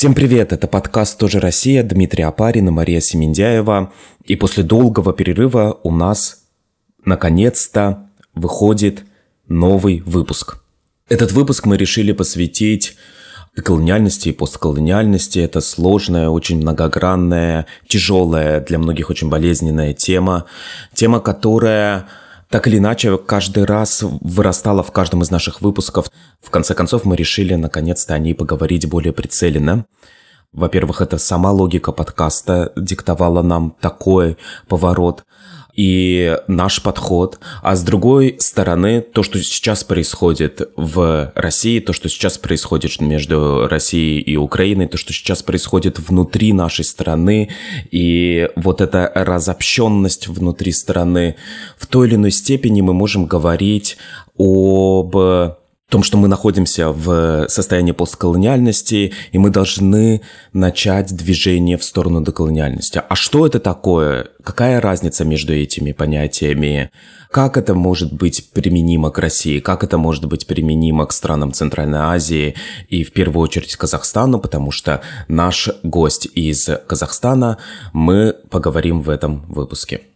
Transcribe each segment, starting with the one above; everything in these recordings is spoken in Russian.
Всем привет, это подкаст «Тоже Россия», Дмитрий Апарин и Мария Семендяева. И после долгого перерыва у нас наконец-то выходит новый выпуск. Этот выпуск мы решили посвятить колониальности и постколониальности. Это сложная, очень многогранная, тяжелая, для многих очень болезненная тема. Тема, которая так или иначе каждый раз вырастала в каждом из наших выпусков. В конце концов, мы решили наконец-то о ней поговорить более прицеленно. Во-первых, это сама логика подкаста диктовала нам такой поворот и наш подход. А с другой стороны, то, что сейчас происходит в России, то, что сейчас происходит между Россией и Украиной, то, что сейчас происходит внутри нашей страны, и вот эта разобщенность внутри страны, в той или иной степени мы можем говорить об том, что мы находимся в состоянии постколониальности, и мы должны начать движение в сторону деколониальности. А что это такое? Какая разница между этими понятиями? Как это может быть применимо к России? Как это может быть применимо к странам Центральной Азии и в первую очередь Казахстану? Потому что наш гость из Казахстана, мы поговорим в этом выпуске.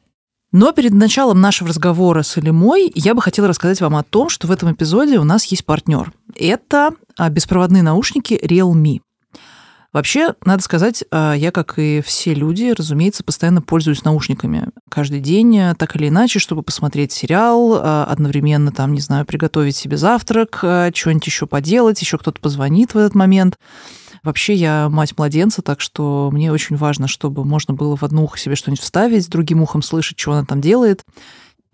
Но перед началом нашего разговора с Илимой я бы хотела рассказать вам о том, что в этом эпизоде у нас есть партнер. Это а, беспроводные наушники Realme. Вообще, надо сказать, а, я, как и все люди, разумеется, постоянно пользуюсь наушниками. Каждый день, а, так или иначе, чтобы посмотреть сериал, одновременно, там, не знаю, приготовить себе завтрак, что-нибудь еще поделать, еще кто-то позвонит в этот момент. Вообще я мать младенца, так что мне очень важно, чтобы можно было в одно ухо себе что-нибудь вставить, другим ухом слышать, что она там делает.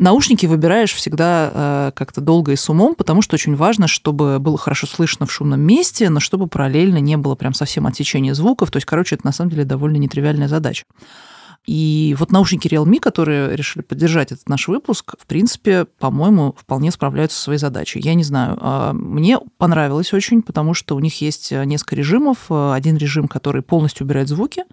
Наушники выбираешь всегда э, как-то долго и с умом, потому что очень важно, чтобы было хорошо слышно в шумном месте, но чтобы параллельно не было прям совсем отсечения звуков. То есть, короче, это на самом деле довольно нетривиальная задача. И вот наушники Realme, которые решили поддержать этот наш выпуск, в принципе, по-моему, вполне справляются со своей задачей. Я не знаю, а, мне понравилось очень, потому что у них есть несколько режимов. Один режим, который полностью убирает звуки,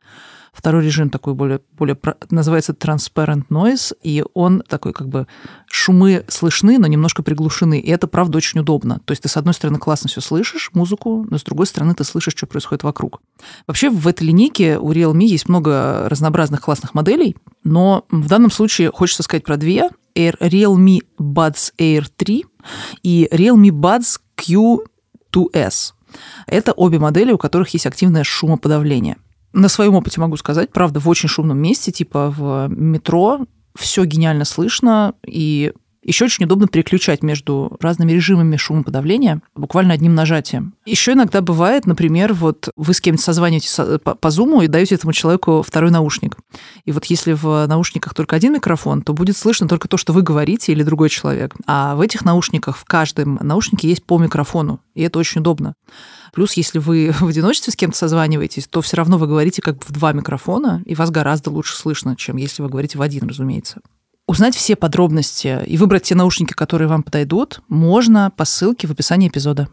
Второй режим такой более, более называется transparent noise, и он такой как бы шумы слышны, но немножко приглушены. И это, правда, очень удобно. То есть ты, с одной стороны, классно все слышишь, музыку, но с другой стороны, ты слышишь, что происходит вокруг. Вообще, в этой линейке у Realme есть много разнообразных классных моделей, но в данном случае хочется сказать про две. Air, Realme Buds Air 3 и Realme Buds Q2S. Это обе модели, у которых есть активное шумоподавление на своем опыте могу сказать, правда, в очень шумном месте, типа в метро, все гениально слышно, и еще очень удобно переключать между разными режимами шумоподавления буквально одним нажатием. Еще иногда бывает, например, вот вы с кем-то созваниваетесь по, Zoom и даете этому человеку второй наушник. И вот если в наушниках только один микрофон, то будет слышно только то, что вы говорите или другой человек. А в этих наушниках, в каждом наушнике есть по микрофону, и это очень удобно. Плюс, если вы в одиночестве с кем-то созваниваетесь, то все равно вы говорите как бы в два микрофона, и вас гораздо лучше слышно, чем если вы говорите в один, разумеется. Узнать все подробности и выбрать те наушники, которые вам подойдут, можно по ссылке в описании эпизода.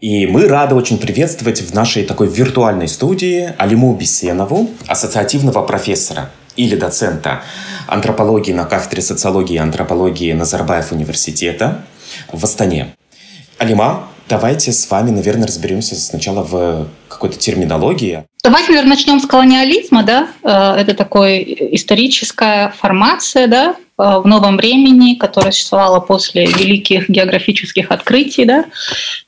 И мы рады очень приветствовать в нашей такой виртуальной студии Алиму Бесенову, ассоциативного профессора или доцента антропологии на кафедре социологии и антропологии Назарбаев университета в Астане. Алима, давайте с вами, наверное, разберемся сначала в какой-то терминологии. Давайте, наверное, начнем с колониализма, да? Э, это такая историческая формация, да, э, в новом времени, которая существовала после великих географических открытий, да?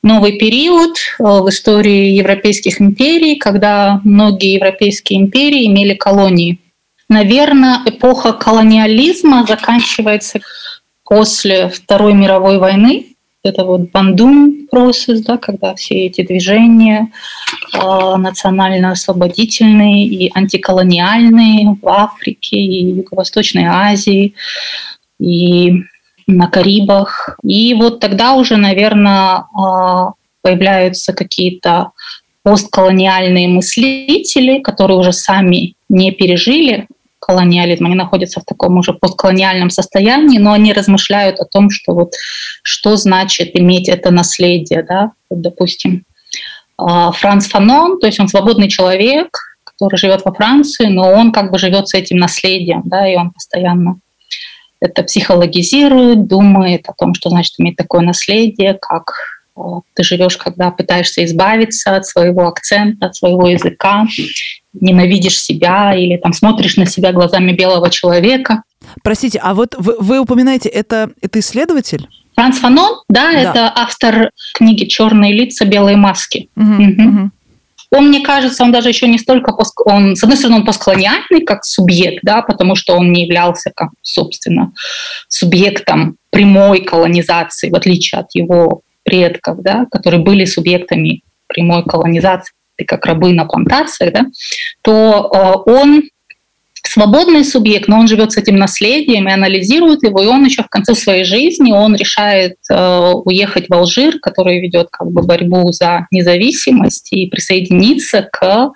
Новый период э, в истории европейских империй, когда многие европейские империи имели колонии. Наверное, эпоха колониализма заканчивается после Второй мировой войны, это вот бандун процесс, да, когда все эти движения э, национально-освободительные и антиколониальные в Африке и Юго-Восточной Азии и на Карибах. И вот тогда уже, наверное, э, появляются какие-то постколониальные мыслители, которые уже сами не пережили колониализм, они находятся в таком уже постколониальном состоянии, но они размышляют о том, что вот что значит иметь это наследие, да, вот, допустим, а, Франц Фанон, то есть он свободный человек, который живет во Франции, но он как бы живет с этим наследием, да, и он постоянно это психологизирует, думает о том, что значит иметь такое наследие, как э, ты живешь, когда пытаешься избавиться от своего акцента, от своего языка, ненавидишь себя или там смотришь на себя глазами белого человека. Простите, а вот вы, вы упоминаете, это, это исследователь? Франц Фанон, да, да, это автор книги «Черные лица, белые маски». Угу, угу. Угу. Он, мне кажется, он даже еще не столько, пост... он, с одной стороны, он постколониальный как субъект, да, потому что он не являлся, как, собственно, субъектом прямой колонизации, в отличие от его предков, да, которые были субъектами прямой колонизации, как рабы на плантациях, да, то э, он свободный субъект, но он живет с этим наследием и анализирует его, и он еще в конце своей жизни он решает э, уехать в Алжир, который ведет как бы борьбу за независимость, и присоединиться к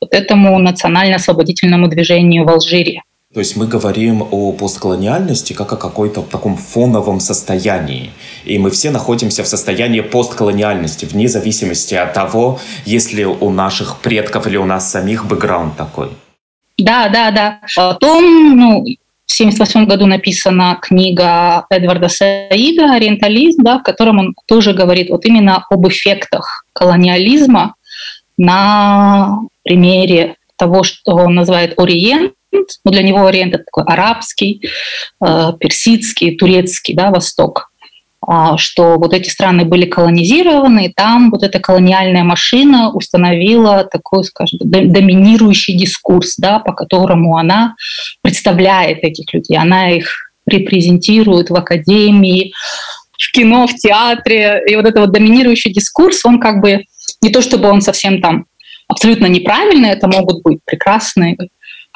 вот этому национально-освободительному движению в Алжире. То есть мы говорим о постколониальности как о какой-то таком фоновом состоянии. И мы все находимся в состоянии постколониальности, вне зависимости от того, есть ли у наших предков или у нас самих бэкграунд такой. Да, да, да. Потом, ну, в 1978 году написана книга Эдварда Саида «Ориентализм», да, в котором он тоже говорит вот именно об эффектах колониализма на примере того, что он называет «Ориент», ну, для него Ориент – это такой арабский, э, персидский, турецкий да, Восток. А, что вот эти страны были колонизированы, и там вот эта колониальная машина установила такой, скажем, доминирующий дискурс, да, по которому она представляет этих людей, она их репрезентирует в академии, в кино, в театре. И вот этот вот доминирующий дискурс, он как бы не то чтобы он совсем там абсолютно неправильный, это могут быть прекрасные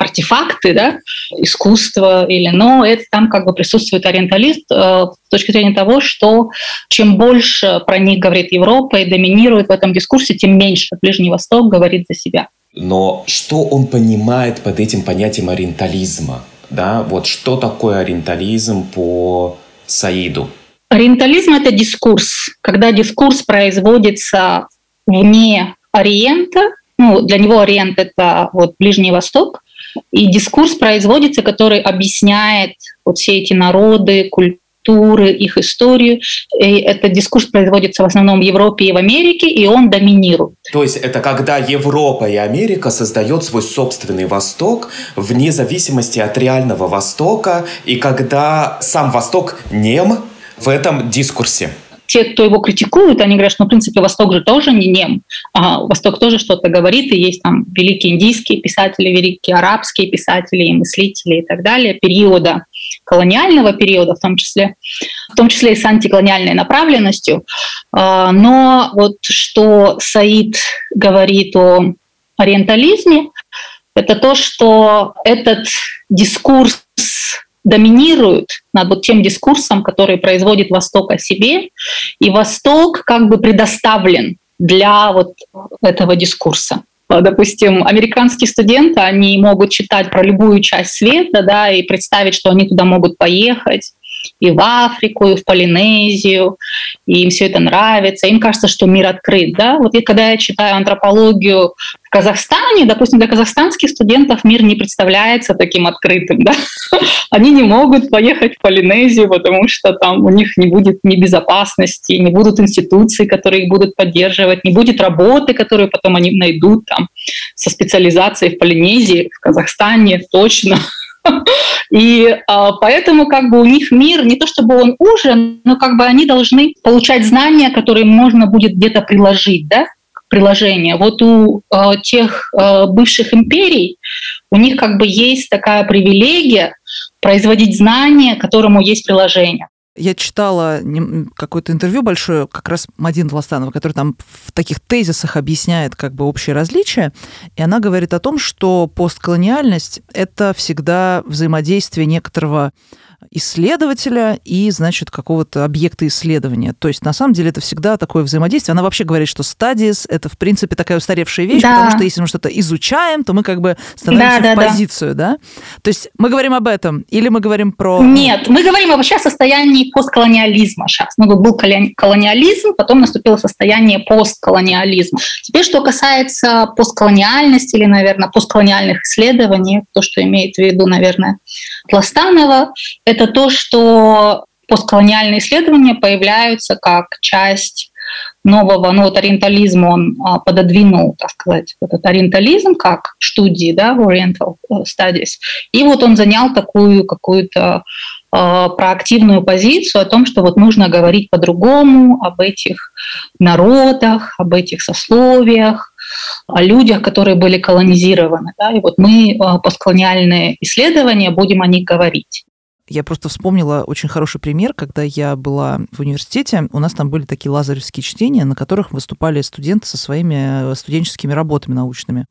артефакты, да, искусство, или, но это там как бы присутствует ориенталист э, с точки зрения того, что чем больше про них говорит Европа и доминирует в этом дискурсе, тем меньше Ближний Восток говорит за себя. Но что он понимает под этим понятием ориентализма? Да, вот что такое ориентализм по Саиду? Ориентализм – это дискурс. Когда дискурс производится вне Ориента, ну, для него Ориент – это вот Ближний Восток, и дискурс производится, который объясняет вот все эти народы, культуры, их историю. И этот дискурс производится в основном в Европе и в Америке, и он доминирует. То есть это когда Европа и Америка создают свой собственный Восток вне зависимости от реального Востока, и когда сам Восток нем в этом дискурсе те, кто его критикуют, они говорят, что, ну, в принципе, Восток же тоже не нем. А Восток тоже что-то говорит, и есть там великие индийские писатели, великие арабские писатели и мыслители и так далее, периода, колониального периода в том числе, в том числе и с антиколониальной направленностью. А, но вот что Саид говорит о ориентализме, это то, что этот дискурс доминируют над вот тем дискурсом, который производит Восток о себе, и Восток как бы предоставлен для вот этого дискурса. Допустим, американские студенты, они могут читать про любую часть света, да, и представить, что они туда могут поехать, и в Африку, и в Полинезию, и им все это нравится, им кажется, что мир открыт. Да? Вот я, когда я читаю антропологию в Казахстане, допустим, для казахстанских студентов мир не представляется таким открытым. Да? Они не могут поехать в Полинезию, потому что там у них не будет ни безопасности, не будут институций, которые их будут поддерживать, не будет работы, которую потом они найдут там со специализацией в Полинезии, в Казахстане точно. И а, поэтому как бы у них мир не то чтобы он уже, но как бы они должны получать знания, которые можно будет где-то приложить, да, приложение. Вот у э, тех э, бывших империй у них как бы есть такая привилегия производить знания, которому есть приложение. Я читала какое-то интервью большое как раз Мадин Властанова, который там в таких тезисах объясняет как бы общие различия, и она говорит о том, что постколониальность – это всегда взаимодействие некоторого исследователя и, значит, какого-то объекта исследования. То есть, на самом деле, это всегда такое взаимодействие. Она вообще говорит, что стадис – это, в принципе, такая устаревшая вещь, да. потому что если мы что-то изучаем, то мы как бы становимся да, в да, позицию, да. да? То есть мы говорим об этом или мы говорим про… Нет, мы говорим вообще о состоянии постколониализма сейчас. Ну, был колониализм, потом наступило состояние постколониализма. Теперь, что касается постколониальности или, наверное, постколониальных исследований, то, что имеет в виду, наверное, Пластанова, это то, что постколониальные исследования появляются как часть нового, ну вот ориентализм он а, пододвинул, так сказать, этот ориентализм как студии, да, Oriental э, Studies, и вот он занял такую какую-то э, проактивную позицию о том, что вот нужно говорить по-другому об этих народах, об этих сословиях, о людях, которые были колонизированы. Да? И вот мы э, постколониальные исследования будем о них говорить. Я просто вспомнила очень хороший пример, когда я была в университете, у нас там были такие лазаревские чтения, на которых выступали студенты со своими э, студенческими работами научными.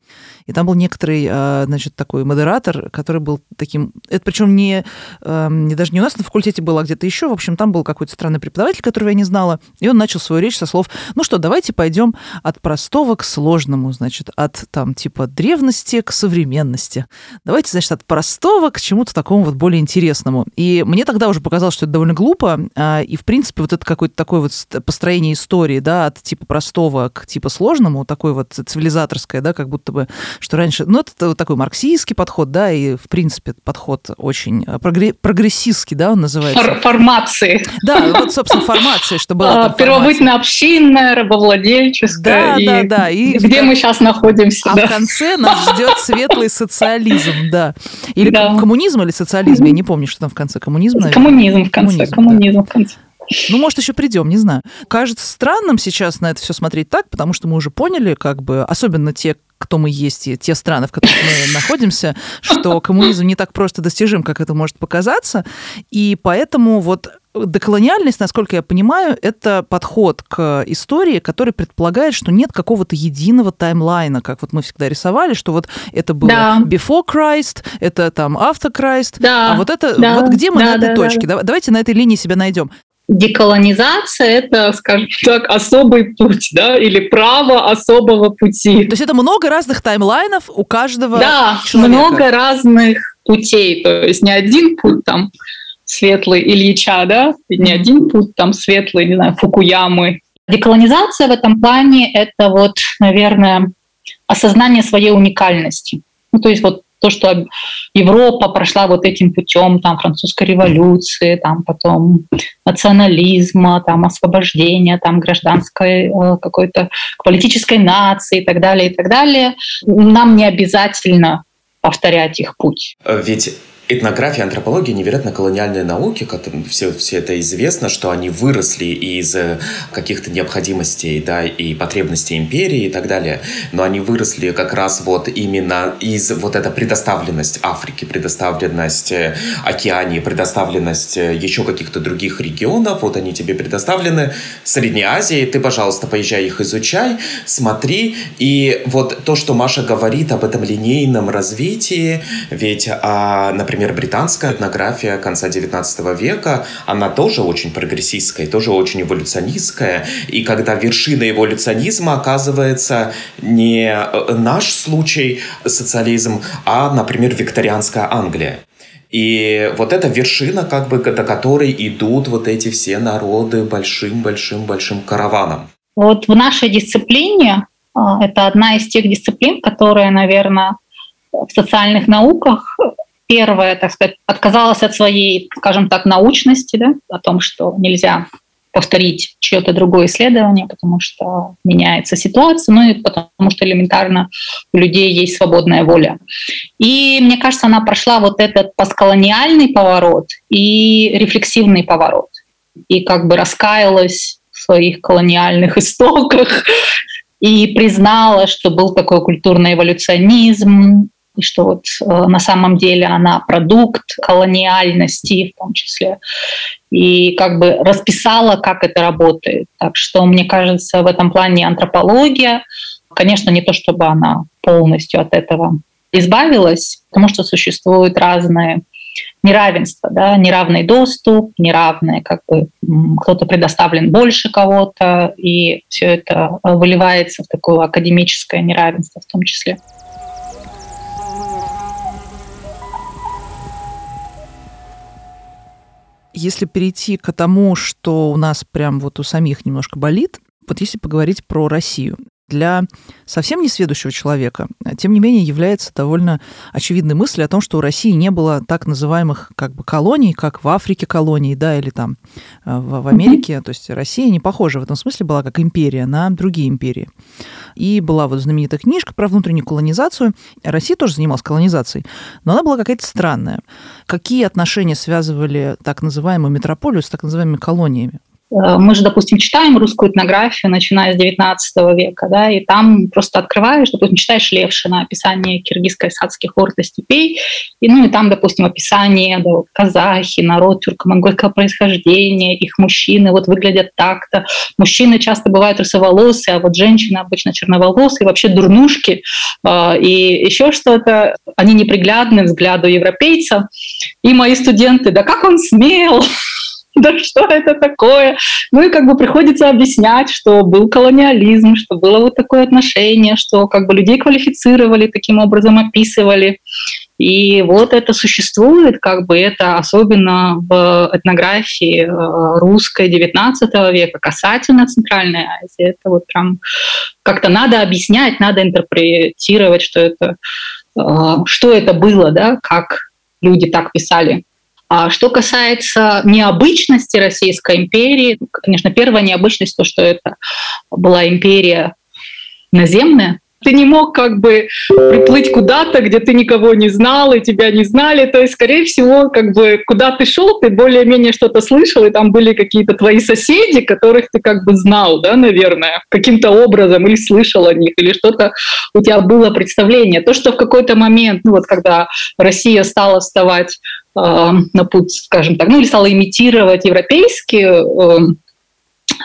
И там был некоторый, э, значит, такой модератор, который был таким... Это причем не, эм, не даже не у нас на факультете было, а где-то еще. В общем, там был какой-то странный преподаватель, которого я не знала, и он начал свою речь со слов, ну что, давайте пойдем от простого к сложному, значит, от там типа древности к современности. Давайте, значит, от простого к чему-то такому вот более интересному. И мне тогда уже показалось, что это довольно глупо, а, и, в принципе, вот это какое-то такое вот построение истории, да, от типа простого к типа сложному, такое вот цивилизаторское, да, как будто бы, что раньше, ну, это вот такой марксистский подход, да, и, в принципе, подход очень а, прогрессистский, да, он называется. Фор формации. Да, вот, собственно, формация, что была. Первобытно-общинная, рабовладельческая. Да, и да, да. И где в... мы сейчас находимся. А да. в конце нас ждет светлый социализм, да. Или да. коммунизм или социализм, я не помню, что там в конце коммунизм, наверное. Коммунизм в конце, коммунизм, коммунизм да. в конце. Ну, может, еще придем, не знаю. Кажется странным сейчас на это все смотреть так, потому что мы уже поняли, как бы, особенно те, кто мы есть, и те страны, в которых мы находимся, что коммунизм не так просто достижим, как это может показаться. И поэтому вот деколониальность, насколько я понимаю, это подход к истории, который предполагает, что нет какого-то единого таймлайна, как вот мы всегда рисовали, что вот это было да. before Christ, это там after Christ, да. а вот это да. вот где мы да, на этой да, точке? Да. Давайте на этой линии себя найдем деколонизация – это, скажем так, особый путь, да, или право особого пути. То есть это много разных таймлайнов у каждого Да, человека. много разных путей, то есть не один путь там светлый Ильича, да, не один путь там светлый, не знаю, Фукуямы. Деколонизация в этом плане – это вот, наверное, осознание своей уникальности. Ну, то есть вот то, что Европа прошла вот этим путем, там, французской революции, там, потом национализма, там, освобождения, там, гражданской э, какой-то политической нации и так далее, и так далее. Нам не обязательно повторять их путь. Ведь этнография, антропология невероятно колониальные науки, которым все, все это известно, что они выросли из э, каких-то необходимостей да, и потребностей империи и так далее, но они выросли как раз вот именно из вот эта предоставленность Африки, предоставленность э, Океании, предоставленность э, еще каких-то других регионов, вот они тебе предоставлены, Средней Азии, ты, пожалуйста, поезжай их изучай, смотри, и вот то, что Маша говорит об этом линейном развитии, ведь, а, например, например, британская этнография конца 19 века, она тоже очень прогрессистская, тоже очень эволюционистская. И когда вершина эволюционизма оказывается не э, наш случай социализм, а, например, викторианская Англия. И вот эта вершина, как бы, до которой идут вот эти все народы большим-большим-большим караваном. Вот в нашей дисциплине а, это одна из тех дисциплин, которая, наверное, в социальных науках первое, так сказать, отказалась от своей, скажем так, научности, да, о том, что нельзя повторить чье-то другое исследование, потому что меняется ситуация, ну и потому что элементарно у людей есть свободная воля. И мне кажется, она прошла вот этот постколониальный поворот и рефлексивный поворот. И как бы раскаялась в своих колониальных истоках и признала, что был такой культурный эволюционизм, и что вот э, на самом деле она продукт колониальности в том числе, и как бы расписала, как это работает. Так что, мне кажется, в этом плане антропология, конечно, не то чтобы она полностью от этого избавилась, потому что существуют разные неравенства, да, неравный доступ, неравное, как бы кто-то предоставлен больше кого-то, и все это выливается в такое академическое неравенство в том числе. Если перейти к тому, что у нас прям вот у самих немножко болит, вот если поговорить про Россию. Для совсем не сведущего человека, тем не менее, является довольно очевидной мыслью о том, что у России не было так называемых как бы колоний, как в Африке колоний, да, или там э, в, в Америке. То есть Россия не похожа в этом смысле была как империя на другие империи. И была вот знаменитая книжка про внутреннюю колонизацию. Россия тоже занималась колонизацией, но она была какая-то странная. Какие отношения связывали так называемую метрополию с так называемыми колониями? Э, мы же, допустим, читаем русскую этнографию, начиная с XIX века, да, и там просто открываешь, допустим, читаешь Левшина, описание киргизско-исадских орд и степей, и, ну, и там, допустим, описание да, казахи, народ тюрко-монгольского происхождения, их мужчины вот выглядят так-то. Мужчины часто бывают русоволосые, а вот женщины обычно черноволосые, вообще дурнушки, э, и еще что-то. Они неприглядны взгляду европейца. И мои студенты, да как он смел, да что это такое? Ну и как бы приходится объяснять, что был колониализм, что было вот такое отношение, что как бы людей квалифицировали, таким образом описывали. И вот это существует, как бы это особенно в этнографии э, русской XIX века касательно Центральной Азии. Это вот прям как-то надо объяснять, надо интерпретировать, что это, э, что это было, да, как люди так писали а что касается необычности Российской империи, конечно, первая необычность то, что это была империя наземная, ты не мог как бы приплыть куда-то, где ты никого не знал и тебя не знали. То есть, скорее всего, как бы куда ты шел, ты более-менее что-то слышал, и там были какие-то твои соседи, которых ты как бы знал, да, наверное, каким-то образом, или слышал о них, или что-то у тебя было представление. То, что в какой-то момент, ну вот когда Россия стала вставать на путь, скажем так, ну или стала имитировать европейские э,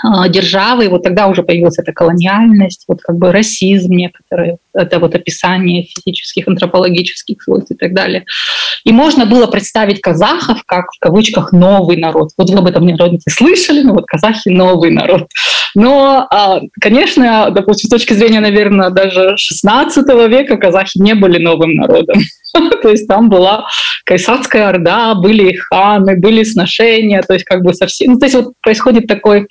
э, державы, и вот тогда уже появилась эта колониальность, вот как бы расизм некоторые, это вот описание физических, антропологических свойств и так далее. И можно было представить казахов как, в кавычках, новый народ. Вот вы об этом, наверное, не слышали, но вот казахи — новый народ. Но, а, конечно, допустим, с точки зрения, наверное, даже 16 века казахи не были новым народом. То есть там была Кайсадская Орда, были ханы, были сношения, то есть как бы совсем... Ну, то есть вот происходит такой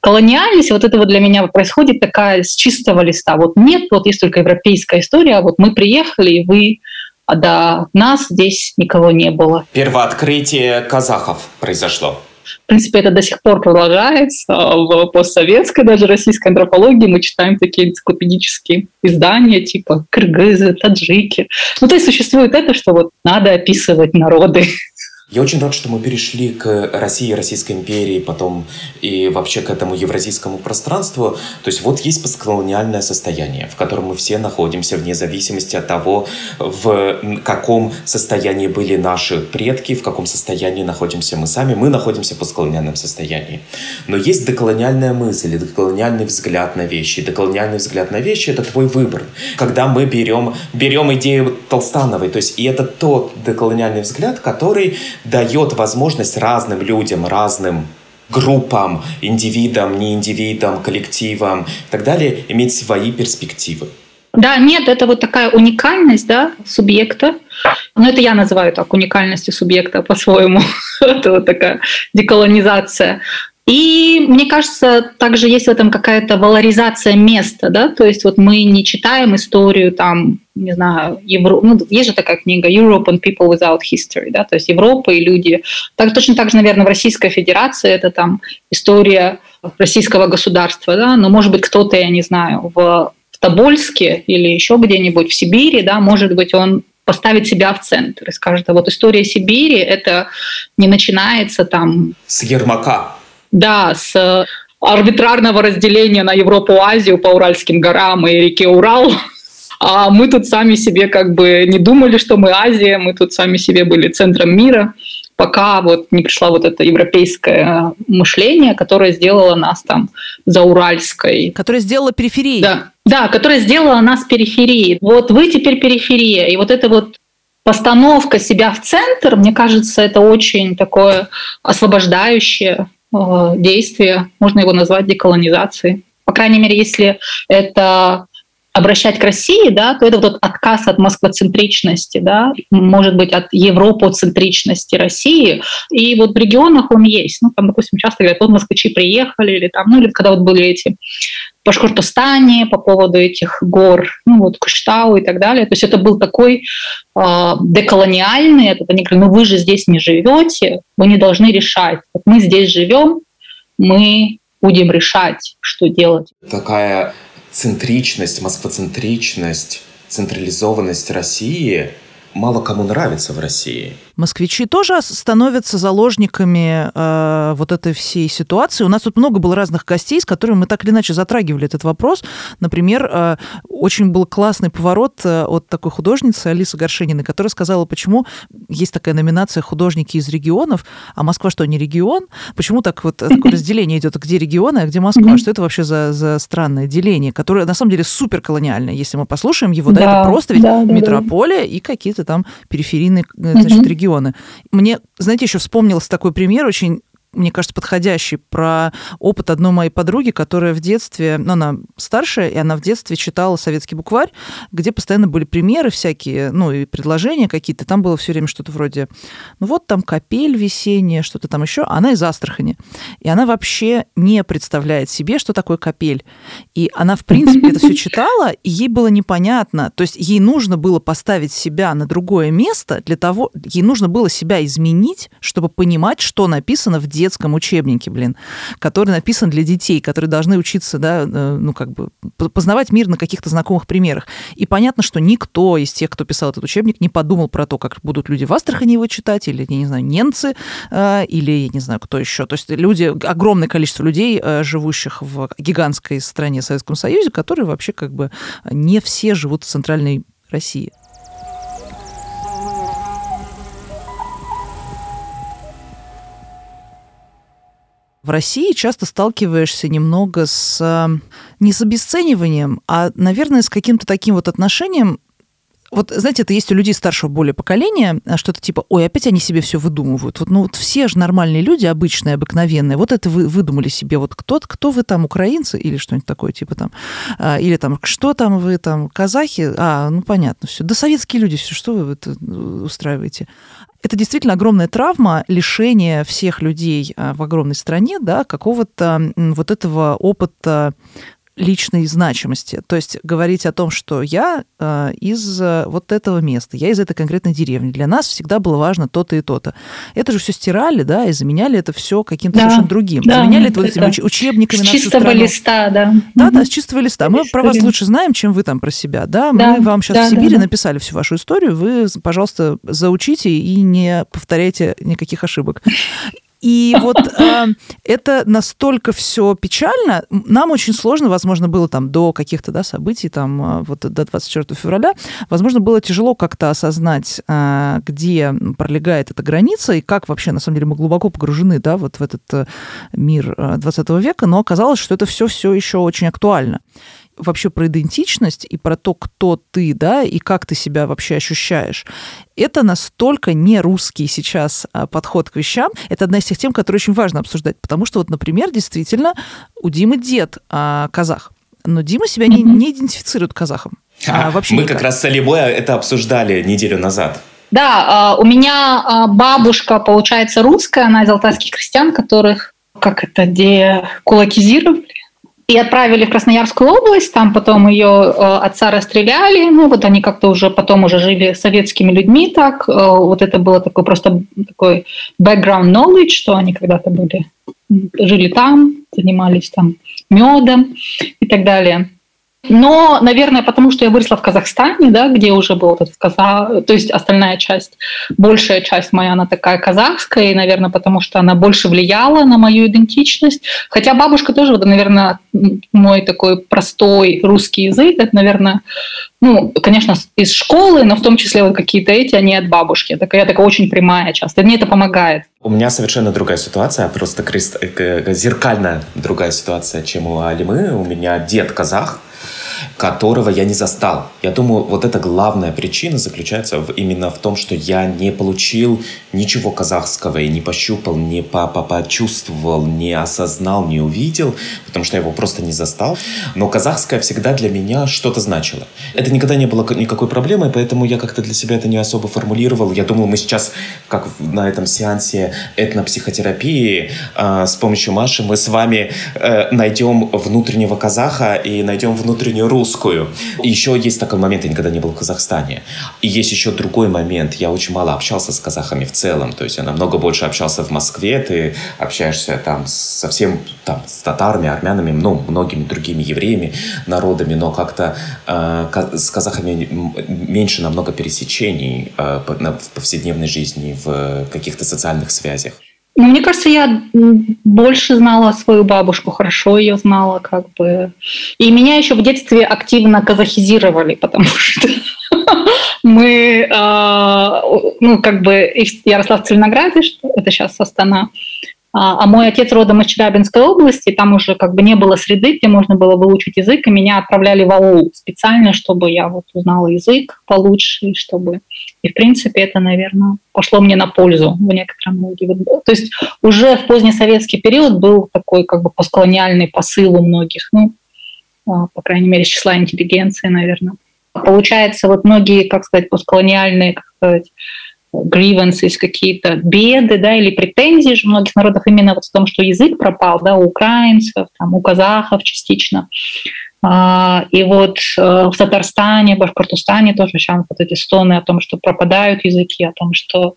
колониальность, вот это вот для меня происходит такая с чистого листа. Вот нет, вот есть только европейская история, а вот мы приехали, и вы а до нас здесь никого не было. Первооткрытие казахов произошло. В принципе, это до сих пор продолжается. В постсоветской даже российской антропологии мы читаем такие энциклопедические издания, типа кыргызы, таджики. Ну, то есть существует это, что вот надо описывать народы. Я очень рад, что мы перешли к России, Российской империи, потом и вообще к этому евразийскому пространству. То есть вот есть постколониальное состояние, в котором мы все находимся вне зависимости от того, в каком состоянии были наши предки, в каком состоянии находимся мы сами. Мы находимся в постколониальном состоянии. Но есть деколониальная мысль, деколониальный взгляд на вещи. Деколониальный взгляд на вещи — это твой выбор. Когда мы берем, берем идею Толстановой, то есть и это тот деколониальный взгляд, который дает возможность разным людям, разным группам, индивидам, не индивидам, коллективам и так далее иметь свои перспективы. Да, нет, это вот такая уникальность да, субъекта. Но это я называю так уникальностью субъекта по-своему. это вот такая деколонизация. И мне кажется, также есть в этом какая-то валоризация места, да, то есть вот мы не читаем историю там, не знаю, Евро... ну, есть же такая книга Europe and People Without History, да, то есть Европа и люди. Так, точно так же, наверное, в Российской Федерации это там история российского государства, да, но может быть кто-то, я не знаю, в Тобольске или еще где-нибудь в Сибири, да, может быть, он поставит себя в центр и скажет, а вот история Сибири, это не начинается там... С Ермака да, с арбитрарного разделения на Европу, Азию по Уральским горам и реке Урал. А мы тут сами себе как бы не думали, что мы Азия, мы тут сами себе были центром мира, пока вот не пришло вот это европейское мышление, которое сделало нас там за Уральской. Которое сделало периферией. Да, да, которое сделало нас периферией. Вот вы теперь периферия. И вот это вот постановка себя в центр, мне кажется, это очень такое освобождающее Э, действие, можно его назвать деколонизацией. По крайней мере, если это обращать к России, да, то это вот отказ от москвоцентричности, да, может быть, от европоцентричности России. И вот в регионах он есть. Ну, там, допустим, часто говорят, вот москвичи приехали, или там, ну, или когда вот были эти Башкортостане по поводу этих гор, ну вот Куштау и так далее. То есть это был такой э, деколониальный, это они говорят, ну вы же здесь не живете, вы не должны решать. Вот мы здесь живем, мы будем решать, что делать. Такая центричность, москвоцентричность, централизованность России мало кому нравится в России – москвичи тоже становятся заложниками э, вот этой всей ситуации. У нас тут много было разных гостей, с которыми мы так или иначе затрагивали этот вопрос. Например, э, очень был классный поворот э, от такой художницы Алисы Горшениной, которая сказала, почему есть такая номинация «Художники из регионов», а Москва что, не регион? Почему так вот такое разделение идет, где регионы, а где Москва? Что это вообще за, за странное деление, которое на самом деле супер колониальное. Если мы послушаем его, да, да это просто ведь да, да, метрополия да. и какие-то там периферийные э, значит, регионы регионы. Мне, знаете, еще вспомнился такой пример очень мне кажется, подходящий про опыт одной моей подруги, которая в детстве, ну, она старшая, и она в детстве читала советский букварь, где постоянно были примеры всякие, ну, и предложения какие-то. Там было все время что-то вроде, ну, вот там капель весенняя, что-то там еще. Она из Астрахани. И она вообще не представляет себе, что такое капель. И она, в принципе, это все читала, и ей было непонятно. То есть ей нужно было поставить себя на другое место для того, ей нужно было себя изменить, чтобы понимать, что написано в детском учебнике, блин, который написан для детей, которые должны учиться, да, э, ну, как бы познавать мир на каких-то знакомых примерах. И понятно, что никто из тех, кто писал этот учебник, не подумал про то, как будут люди в Астрахани его читать, или, я не знаю, немцы, э, или, я не знаю, кто еще. То есть люди, огромное количество людей, э, живущих в гигантской стране Советском Союзе, которые вообще как бы не все живут в центральной России. В России часто сталкиваешься немного с э, не с обесцениванием, а, наверное, с каким-то таким вот отношением, вот, знаете, это есть у людей старшего более поколения, а что-то типа, ой, опять они себе все выдумывают. Вот, ну, вот все же нормальные люди, обычные, обыкновенные, вот это вы выдумали себе, вот кто, кто вы там, украинцы или что-нибудь такое, типа там, а, или там, что там вы там, казахи, а, ну, понятно, все, да советские люди, все, что вы это устраиваете. Это действительно огромная травма, лишение всех людей а, в огромной стране, да, какого-то вот этого опыта личной значимости. То есть говорить о том, что я э, из э, вот этого места, я из этой конкретной деревни. Для нас всегда было важно то-то и то-то. Это же все стирали, да, и заменяли это все каким-то да, совершенно другим. Да, заменяли это вот этими уч- учебниками. С чистого листа, да. Да, да, с чистого листа. Мы про вас лучше знаем, чем вы там про себя, да. да Мы вам сейчас да, в Сибири да, написали всю вашу историю, вы, пожалуйста, заучите и не повторяйте никаких ошибок. И вот э, это настолько все печально. Нам очень сложно, возможно, было там до каких-то да, событий, там, э, вот до 24 февраля, возможно, было тяжело как-то осознать, э, где пролегает эта граница и как вообще, на самом деле, мы глубоко погружены да, вот в этот э, мир 20 века, но оказалось, что это все все еще очень актуально вообще про идентичность и про то, кто ты, да, и как ты себя вообще ощущаешь. Это настолько не русский сейчас а, подход к вещам. Это одна из тех тем, которые очень важно обсуждать, потому что вот, например, действительно у Димы дед а, казах, но Дима себя mm-hmm. не, не идентифицирует казахом. А, вообще мы никак. как раз с Алимой это обсуждали неделю назад. Да, у меня бабушка, получается, русская, она из алтайских крестьян, которых как это, декулакизировали, и отправили в Красноярскую область, там потом ее э, отца расстреляли, ну вот они как-то уже потом уже жили советскими людьми так, э, вот это было такой просто такой background knowledge, что они когда-то были, жили там, занимались там медом и так далее. Но, наверное, потому что я выросла в Казахстане, да, где уже был этот казах, то есть остальная часть, большая часть моя, она такая казахская, и, наверное, потому что она больше влияла на мою идентичность. Хотя бабушка тоже, вот, наверное, мой такой простой русский язык, это, наверное, ну, конечно, из школы, но в том числе вот какие-то эти, они от бабушки. Такая, я такая очень прямая часто. Мне это помогает. У меня совершенно другая ситуация, просто крест... зеркальная другая ситуация, чем у Алимы. У меня дед казах, которого я не застал. Я думаю, вот эта главная причина заключается в, именно в том, что я не получил ничего казахского и не пощупал, не по -по почувствовал, не осознал, не увидел, потому что я его просто не застал. Но казахское всегда для меня что-то значило. Это никогда не было никакой проблемой, поэтому я как-то для себя это не особо формулировал. Я думал, мы сейчас, как на этом сеансе этнопсихотерапии, э, с помощью Маши мы с вами э, найдем внутреннего казаха и найдем внутреннюю русскую. Еще есть такой момент, я никогда не был в Казахстане. И есть еще другой момент. Я очень мало общался с казахами в целом. То есть я намного больше общался в Москве. Ты общаешься там совсем там, с татарами, армянами, ну, многими другими евреями, народами, но как-то э, с казахами меньше намного пересечений э, в повседневной жизни, в каких-то социальных связях. Ну, мне кажется, я больше знала свою бабушку, хорошо ее знала, как бы. И меня еще в детстве активно казахизировали, потому что мы, э, ну, как бы, я росла в Целинограде, это сейчас Астана, а, а мой отец родом из Челябинской области, там уже как бы не было среды, где можно было выучить язык, и меня отправляли в аул специально, чтобы я вот узнала язык получше, чтобы... И, в принципе, это, наверное, пошло мне на пользу в некотором роде. То есть уже в позднесоветский период был такой как бы постколониальный посыл у многих, ну, а, по крайней мере, числа интеллигенции, наверное. Получается, вот многие, как сказать, постколониальные, как сказать, grievances, какие-то беды, да, или претензии же многих народов именно вот в том, что язык пропал, да, у украинцев, там, у казахов частично. А, и вот э, в Татарстане, Башкортостане тоже сейчас вот эти стоны о том, что пропадают языки, о том, что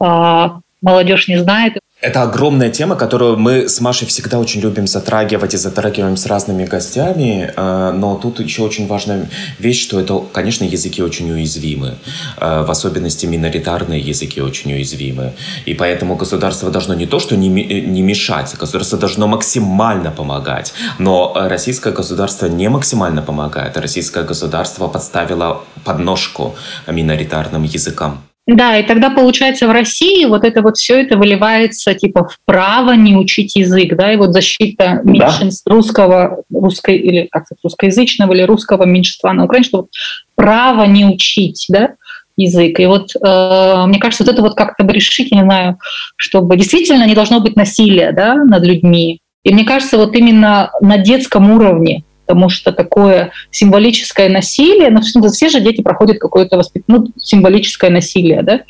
а, молодежь не знает. Это огромная тема, которую мы с Машей всегда очень любим затрагивать и затрагиваем с разными гостями, э, но тут еще очень важная вещь, что это, конечно, языки очень уязвимы, э, в особенности миноритарные языки очень уязвимы, и поэтому государство должно не то, что не, не мешать, государство должно максимально помогать, но российское государство не максимально помогает, российское государство подставило подножку миноритарным языкам. Да, и тогда получается в России вот это вот все это выливается типа в право не учить язык, да, и вот защита меньшинств да. русского, русской или как сказать, русскоязычного или русского меньшинства на Украине, что вот право не учить, да, язык. И вот э, мне кажется, вот это вот как-то бы решить, я не знаю, чтобы действительно не должно быть насилия, да, над людьми. И мне кажется, вот именно на детском уровне потому что такое символическое насилие, ну, все же дети проходят какое-то воспит... ну, символическое насилие, да,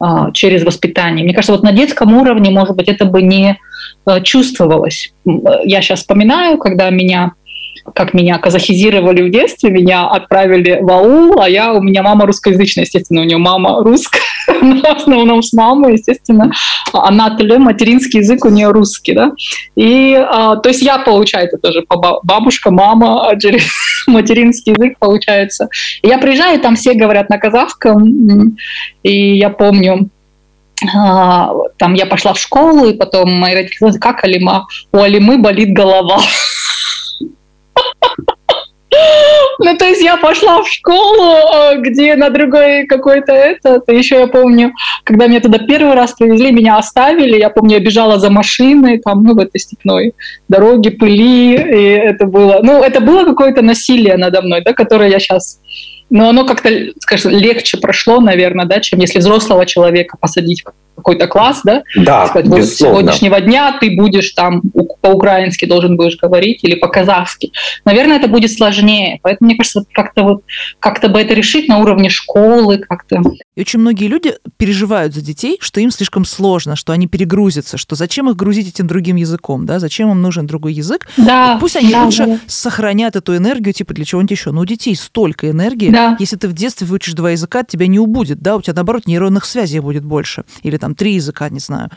а, через воспитание. Мне кажется, вот на детском уровне, может быть, это бы не а, чувствовалось. Я сейчас вспоминаю, когда меня как меня казахизировали в детстве, меня отправили в аул, а я, у меня мама русскоязычная, естественно, у нее мама русская, в основном с мамой, естественно, она теле, материнский язык у нее русский, да, и, а, то есть я, получается, тоже бабушка, мама, а материнский язык, получается. Я приезжаю, там все говорят на казахском, и я помню, а, там я пошла в школу, и потом мои родители сказали, как Алима? У Алимы болит голова. Ну, то есть я пошла в школу, э, где на другой какой-то этот. Еще я помню, когда меня туда первый раз привезли, меня оставили. Я помню, я бежала за машиной, там, ну, в этой степной дороге, пыли. И это было, ну, это было какое-то насилие надо мной, да, которое я сейчас но оно как-то, скажем, легче прошло, наверное, да, чем если взрослого человека посадить какой-то класс, да? Да, сказать, вот с сегодняшнего дня ты будешь там по-украински должен будешь говорить или по-казахски. Наверное, это будет сложнее. Поэтому, мне кажется, как-то вот как-то бы это решить на уровне школы как-то. И очень многие люди переживают за детей, что им слишком сложно, что они перегрузятся, что зачем их грузить этим другим языком, да? Зачем им нужен другой язык? Да. И пусть они да, лучше да. сохранят эту энергию, типа для чего-нибудь еще. Но у детей столько энергии. Да. Если ты в детстве выучишь два языка, тебя не убудет, да? У тебя наоборот нейронных связей будет больше. Или там три языка, не знаю.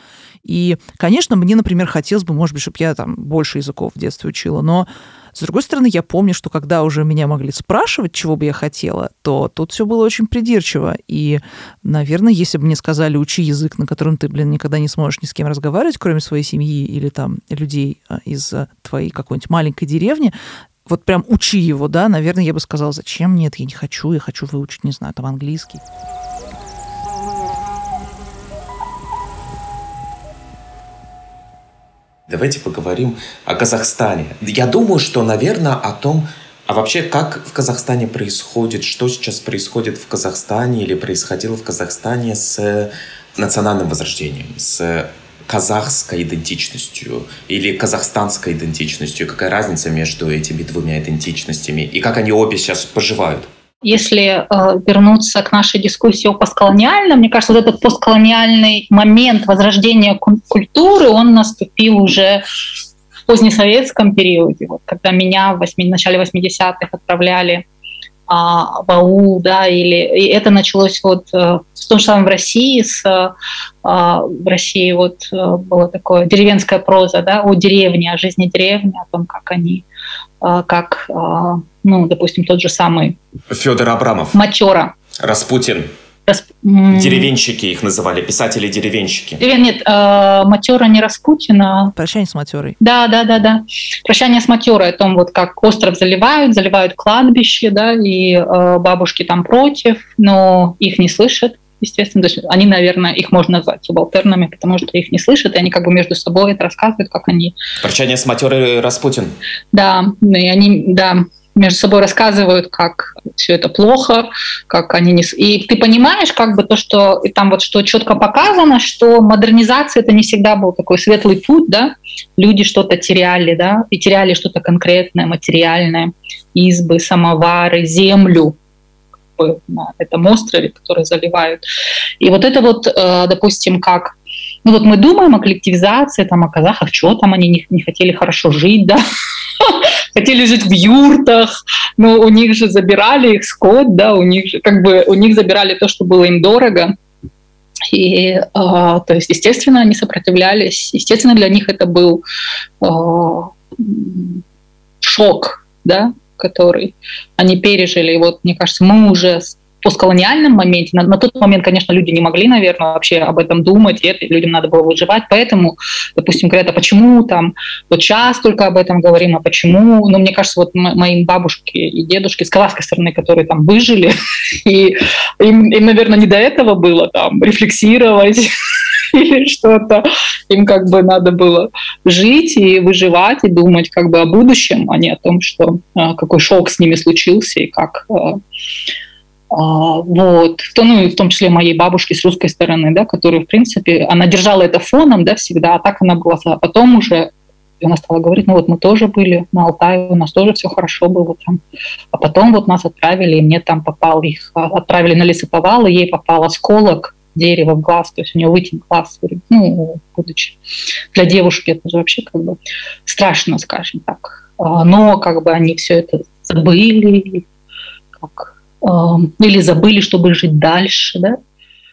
И, конечно, мне, например, хотелось бы, может быть, чтобы я там больше языков в детстве учила, но с другой стороны, я помню, что когда уже меня могли спрашивать, чего бы я хотела, то тут все было очень придирчиво. И, наверное, если бы мне сказали, учи язык, на котором ты, блин, никогда не сможешь ни с кем разговаривать, кроме своей семьи или там людей а, из твоей какой-нибудь маленькой деревни, вот прям учи его, да, наверное, я бы сказала, зачем? Нет, я не хочу, я хочу выучить, не знаю, там английский. Давайте поговорим о Казахстане. Я думаю, что, наверное, о том, А вообще, как в Казахстане происходит, что сейчас происходит в Казахстане или происходило в Казахстане с национальным возрождением, с казахской идентичностью или казахстанской идентичностью? Какая разница между этими двумя идентичностями? И как они обе сейчас поживают? Если э, вернуться к нашей дискуссии о постколониальном, мне кажется, вот этот постколониальный момент возрождения культуры, он наступил уже в позднесоветском периоде, вот, когда меня в, 8, в начале 80-х отправляли а, в АУ, да, или и это началось вот э, в том же самом в России, с, а, в России вот э, было такое деревенская проза, да, о деревне, о жизни деревни, о том, как они, как, а, ну, допустим, тот же самый Федор Абрамов. Матера. Распутин. Расп... Деревенщики их называли, писатели-деревенщики. Нет, э, Матера не Распутина. Прощание с Матерой. Да, да, да, да. Прощание с Матерой, о том, вот как остров заливают, заливают кладбище, да, и э, бабушки там против, но их не слышат естественно. То есть они, наверное, их можно назвать субалтернами, потому что их не слышат, и они как бы между собой это рассказывают, как они... Прощание с матерой Распутин. Да, и они, да, между собой рассказывают, как все это плохо, как они не... И ты понимаешь, как бы то, что и там вот что четко показано, что модернизация это не всегда был такой светлый путь, да, люди что-то теряли, да, и теряли что-то конкретное, материальное, избы, самовары, землю, на этом острове, который заливают. И вот это вот, э, допустим, как ну вот мы думаем о коллективизации, там, о казахах, что там они не, не хотели хорошо жить, да, хотели жить в юртах, но у них же забирали их скот, да, у них же как бы у них забирали то, что было им дорого. И, э, то есть, естественно, они сопротивлялись. Естественно, для них это был э, шок, да, который они пережили. И вот, мне кажется, мы уже постколониальном моменте, на, на тот момент, конечно, люди не могли, наверное, вообще об этом думать, и это, людям надо было выживать, поэтому, допустим, говорят, а почему там, вот сейчас только об этом говорим, а почему, ну, мне кажется, вот моим бабушке и дедушке с казахской стороны, которые там выжили, и им, им, наверное, не до этого было там рефлексировать, или что-то. Им как бы надо было жить и выживать, и думать как бы о будущем, а не о том, что а, какой шок с ними случился и как а, а, вот, то, ну и в том числе моей бабушки с русской стороны, да, которая, в принципе, она держала это фоном, да, всегда, а так она была, а потом уже она стала говорить, ну вот мы тоже были на Алтае, у нас тоже все хорошо было там. А потом вот нас отправили, и мне там попал их, отправили на лесоповал, и ей попал осколок дерева в глаз, то есть у нее вытек глаз, ну, будучи для девушки это же вообще как бы страшно, скажем так. Но как бы они все это забыли, как или забыли, чтобы жить дальше, да.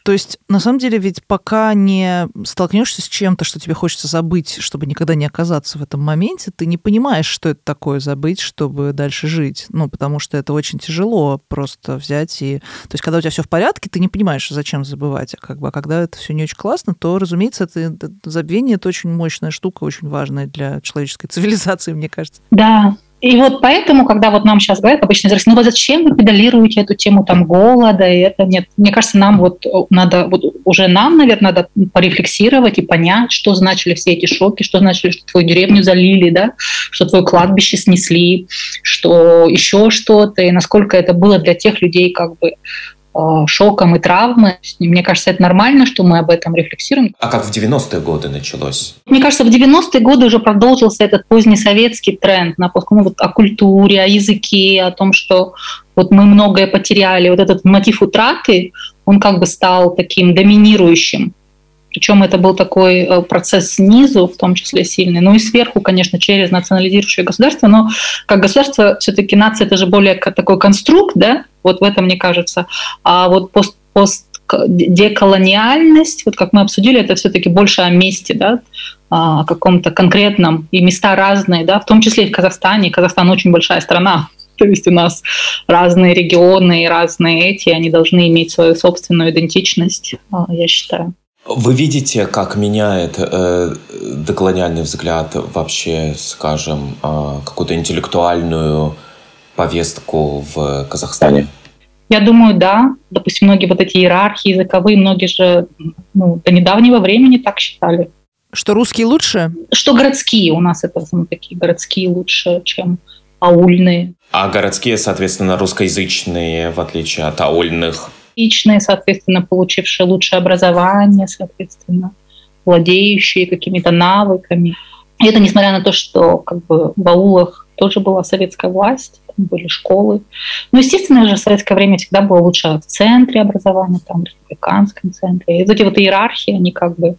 То есть, на самом деле, ведь пока не столкнешься с чем-то, что тебе хочется забыть, чтобы никогда не оказаться в этом моменте, ты не понимаешь, что это такое забыть, чтобы дальше жить. Ну, потому что это очень тяжело просто взять и... То есть, когда у тебя все в порядке, ты не понимаешь, зачем забывать. А, как бы, а когда это все не очень классно, то, разумеется, это, забвение это очень мощная штука, очень важная для человеческой цивилизации, мне кажется. Да, и вот поэтому, когда вот нам сейчас говорят, обычно из ну вот зачем вы педалируете эту тему там голода, и это нет. Мне кажется, нам вот надо, вот уже нам, наверное, надо порефлексировать и понять, что значили все эти шоки, что значили, что твою деревню залили, да, что твое кладбище снесли, что еще что-то, и насколько это было для тех людей как бы Э, шоком и травмы. Мне кажется, это нормально, что мы об этом рефлексируем. А как в 90-е годы началось? Мне кажется, в 90-е годы уже продолжился этот поздний советский тренд на ну, вот, о культуре, о языке, о том, что вот мы многое потеряли. Вот этот мотив утраты, он как бы стал таким доминирующим. Причем это был такой э, процесс снизу, в том числе сильный, ну и сверху, конечно, через национализирующее государство, но как государство все-таки нация это же более такой конструкт, да, вот в этом, мне кажется. А вот пост, пост деколониальность, вот как мы обсудили, это все-таки больше о месте, да, о каком-то конкретном, и места разные, да, в том числе и в Казахстане. Казахстан очень большая страна, то есть у нас разные регионы и разные эти, они должны иметь свою собственную идентичность, а, я считаю. Вы видите, как меняет э, деколониальный взгляд вообще, скажем, э, какую-то интеллектуальную повестку в Казахстане? Я думаю, да. Допустим, многие вот эти иерархии языковые, многие же ну, до недавнего времени так считали. Что русские лучше? Что городские у нас это ну, такие городские лучше, чем аульные. А городские, соответственно, русскоязычные, в отличие от аульных? Личные, соответственно, получившие лучшее образование, соответственно, владеющие какими-то навыками. И это несмотря на то, что как бы в аулах тоже была советская власть, там были школы. Ну, естественно же, в советское время всегда было лучше в центре образования, там, в республиканском центре. И эти вот иерархии, они как бы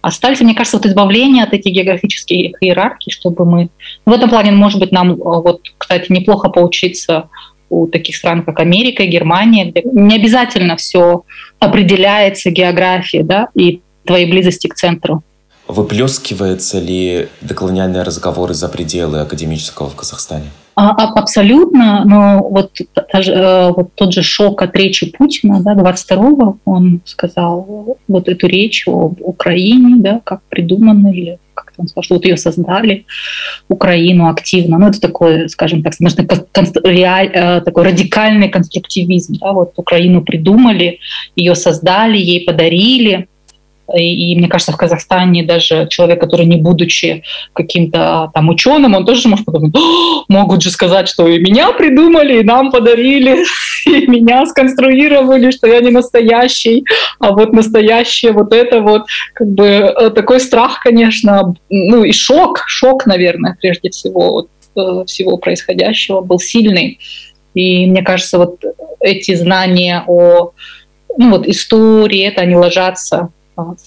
остались. мне кажется, вот избавление от этих географических иерархий, чтобы мы... В этом плане, может быть, нам, вот, кстати, неплохо поучиться у таких стран, как Америка Германия, где не обязательно все определяется географией, да, и твоей близости к центру. Выплескиваются ли доколониальные разговоры за пределы академического в Казахстане? А, а, абсолютно, но вот, даже, э, вот тот же шок от речи Путина, да, 22-го, он сказал вот эту речь об Украине, да, как придуманной, или как он сказал, что вот ее создали, Украину активно. Ну, это такой, скажем так, можно реаль, э, такой радикальный конструктивизм. Да, вот Украину придумали, ее создали, ей подарили – и, и мне кажется, в Казахстане даже человек, который не будучи каким-то там ученым, он тоже может подумать, могут же сказать, что и меня придумали, и нам подарили, и меня сконструировали, что я не настоящий, а вот настоящее вот это вот, как бы э, такой страх, конечно, ну и шок, шок, наверное, прежде всего, вот, э, всего происходящего был сильный. И мне кажется, вот эти знания о ну, вот истории, это они ложатся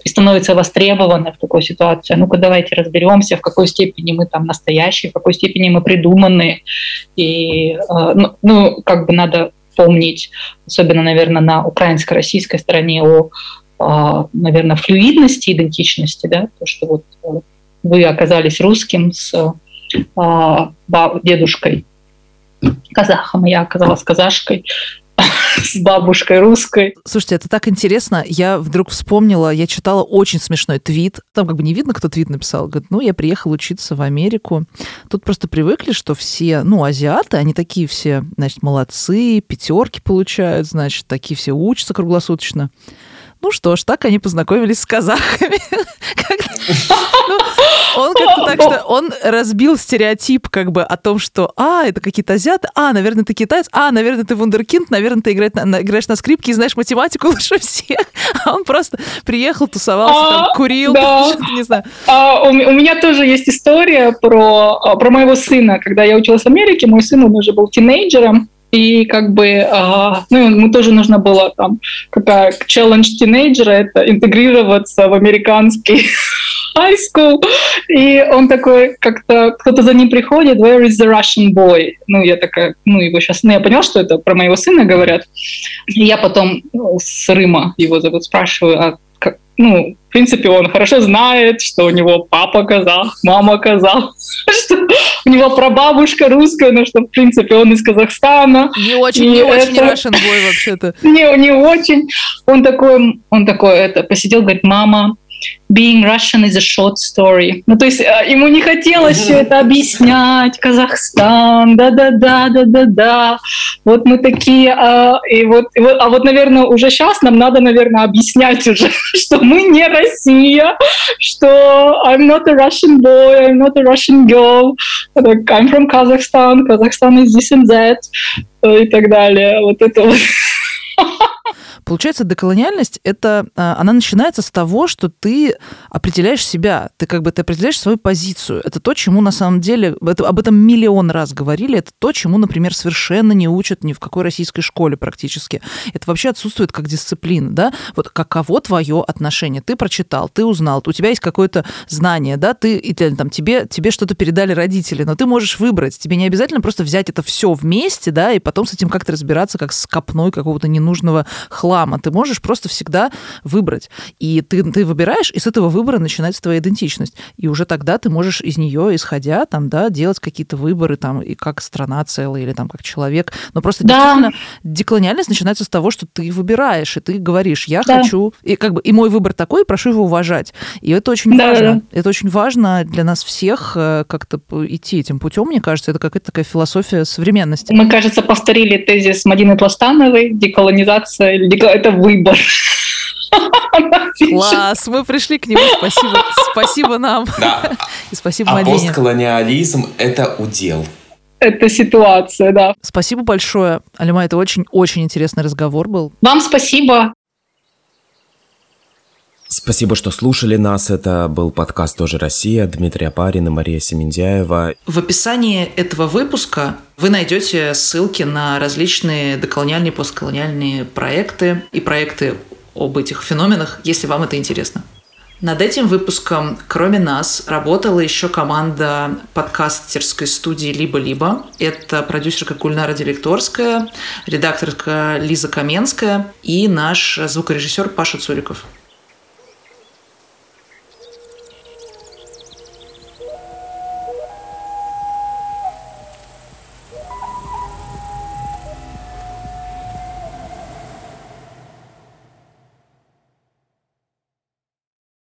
и становится востребованы в такой ситуации. Ну-ка давайте разберемся, в какой степени мы там настоящие, в какой степени мы придуманные. И, э, ну, ну, как бы надо помнить, особенно, наверное, на украинско-российской стороне о, э, наверное, флюидности идентичности, да, то, что вот э, вы оказались русским с дедушкой казахом, я оказалась казашкой, с бабушкой русской. Слушайте, это так интересно. Я вдруг вспомнила, я читала очень смешной твит. Там как бы не видно, кто твит написал. Говорит, ну, я приехал учиться в Америку. Тут просто привыкли, что все, ну, азиаты, они такие все, значит, молодцы, пятерки получают, значит, такие все учатся круглосуточно. Ну что ж, так они познакомились с казахами. Ну, он как-то так что он разбил стереотип как бы о том, что а, это какие-то азиаты, а, наверное, ты китаец, а, наверное, ты вундеркинд, наверное, ты играешь на, скрипке и знаешь математику лучше всех. А он просто приехал, тусовался, там, а, курил, не знаю. А, у меня тоже есть история про, про моего сына. Когда я училась в Америке, мой сын, он уже был тинейджером, и как бы, а, ну, ему тоже нужно было там, какая челлендж тинейджера, это интегрироваться в американский high school. И он такой, как-то кто-то за ним приходит, where is the Russian boy? Ну, я такая, ну, его сейчас, ну, я поняла, что это про моего сына говорят. И я потом ну, с Рыма его зовут, спрашиваю, а ну, в принципе, он хорошо знает, что у него папа казах, мама казах, что у него прабабушка русская, но что, в принципе, он из Казахстана. Не очень, не это... очень Russian boy вообще-то. Не, не очень. Он такой, он такой, это, посидел, говорит, мама, being Russian is a short story. Ну, то есть э, ему не хотелось все это объяснять. Казахстан, да-да-да, да-да-да. Вот мы такие, а, и вот, и вот, а вот, наверное, уже сейчас нам надо, наверное, объяснять уже, что мы не Россия, что I'm not a Russian boy, I'm not a Russian girl, I'm from Kazakhstan, Kazakhstan is this and that, э, и так далее. Вот это вот. Получается, деколониальность это а, она начинается с того, что ты определяешь себя, ты как бы ты определяешь свою позицию. Это то, чему на самом деле это, об этом миллион раз говорили. Это то, чему, например, совершенно не учат ни в какой российской школе практически. Это вообще отсутствует как дисциплина, да? Вот каково твое отношение? Ты прочитал, ты узнал, у тебя есть какое-то знание, да? Ты или там тебе тебе что-то передали родители, но ты можешь выбрать. Тебе не обязательно просто взять это все вместе, да, и потом с этим как-то разбираться, как с копной какого-то ненужного хлама. Ты можешь просто всегда выбрать. И ты, ты выбираешь, и с этого выбора начинается твоя идентичность. И уже тогда ты можешь из нее, исходя, там, да, делать какие-то выборы, там, и как страна целая, или там как человек. Но просто да. действительно деколониальность начинается с того, что ты выбираешь, и ты говоришь, я да. хочу, и как бы и мой выбор такой, и прошу его уважать. И это очень да, важно. Да. Это очень важно для нас всех э, как-то идти этим путем, мне кажется, это какая-то такая философия современности. Мы, кажется, повторили тезис Мадины Пластановой, деколонизация или это выбор. Класс, мы пришли к нему. Спасибо, спасибо нам. Да. И спасибо, а Мадине. постколониализм – это удел. эта ситуация, да. Спасибо большое, Алима, это очень-очень интересный разговор был. Вам спасибо. Спасибо, что слушали нас. Это был подкаст «Тоже Россия». Дмитрий Апарин и Мария Семендяева. В описании этого выпуска вы найдете ссылки на различные доколониальные постколониальные проекты и проекты об этих феноменах, если вам это интересно. Над этим выпуском, кроме нас, работала еще команда подкастерской студии «Либо-либо». Это продюсерка Гульнара Директорская, редакторка Лиза Каменская и наш звукорежиссер Паша Цуриков.